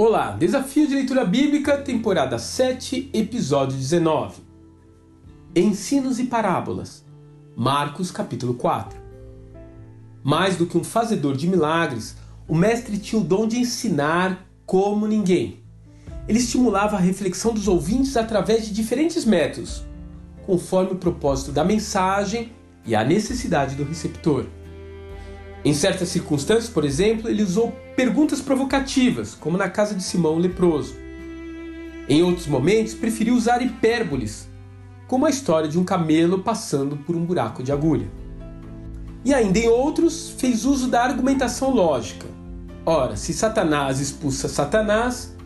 Olá, Desafio de Leitura Bíblica, temporada 7, episódio 19. Ensinos e parábolas. Marcos, capítulo 4. Mais do que um fazedor de milagres, o mestre tinha o dom de ensinar como ninguém. Ele estimulava a reflexão dos ouvintes através de diferentes métodos, conforme o propósito da mensagem e a necessidade do receptor. Em certas circunstâncias, por exemplo, ele usou perguntas provocativas, como na casa de Simão o leproso. Em outros momentos, preferiu usar hipérboles, como a história de um camelo passando por um buraco de agulha. E ainda em outros, fez uso da argumentação lógica. Ora, se Satanás expulsa Satanás,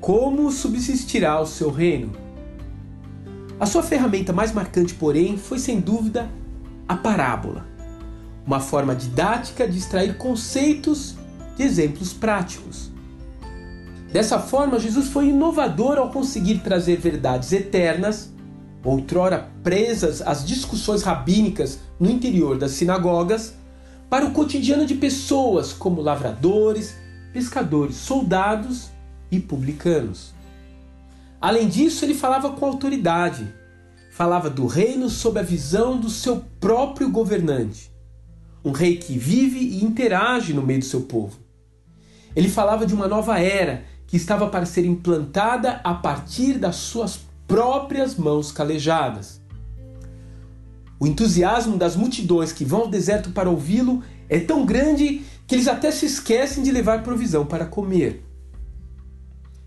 como subsistirá o seu reino? A sua ferramenta mais marcante, porém, foi sem dúvida a parábola uma forma didática de extrair conceitos de exemplos práticos. Dessa forma, Jesus foi inovador ao conseguir trazer verdades eternas, outrora presas às discussões rabínicas no interior das sinagogas, para o cotidiano de pessoas como lavradores, pescadores, soldados e publicanos. Além disso, ele falava com autoridade, falava do reino sob a visão do seu próprio governante um rei que vive e interage no meio do seu povo. Ele falava de uma nova era que estava para ser implantada a partir das suas próprias mãos calejadas. O entusiasmo das multidões que vão ao deserto para ouvi-lo é tão grande que eles até se esquecem de levar provisão para comer.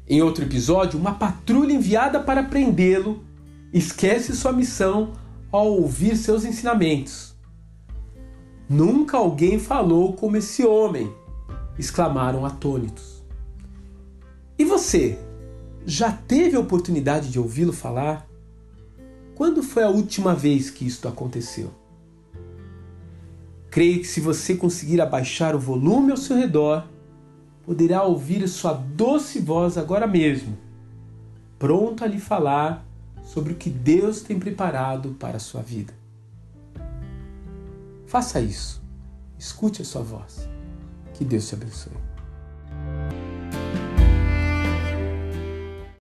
Em outro episódio, uma patrulha enviada para prendê-lo esquece sua missão ao ouvir seus ensinamentos. Nunca alguém falou como esse homem! exclamaram atônitos. E você? Já teve a oportunidade de ouvi-lo falar? Quando foi a última vez que isto aconteceu? Creio que se você conseguir abaixar o volume ao seu redor, poderá ouvir sua doce voz agora mesmo, pronto a lhe falar sobre o que Deus tem preparado para a sua vida. Faça isso. Escute a sua voz. Que Deus te abençoe.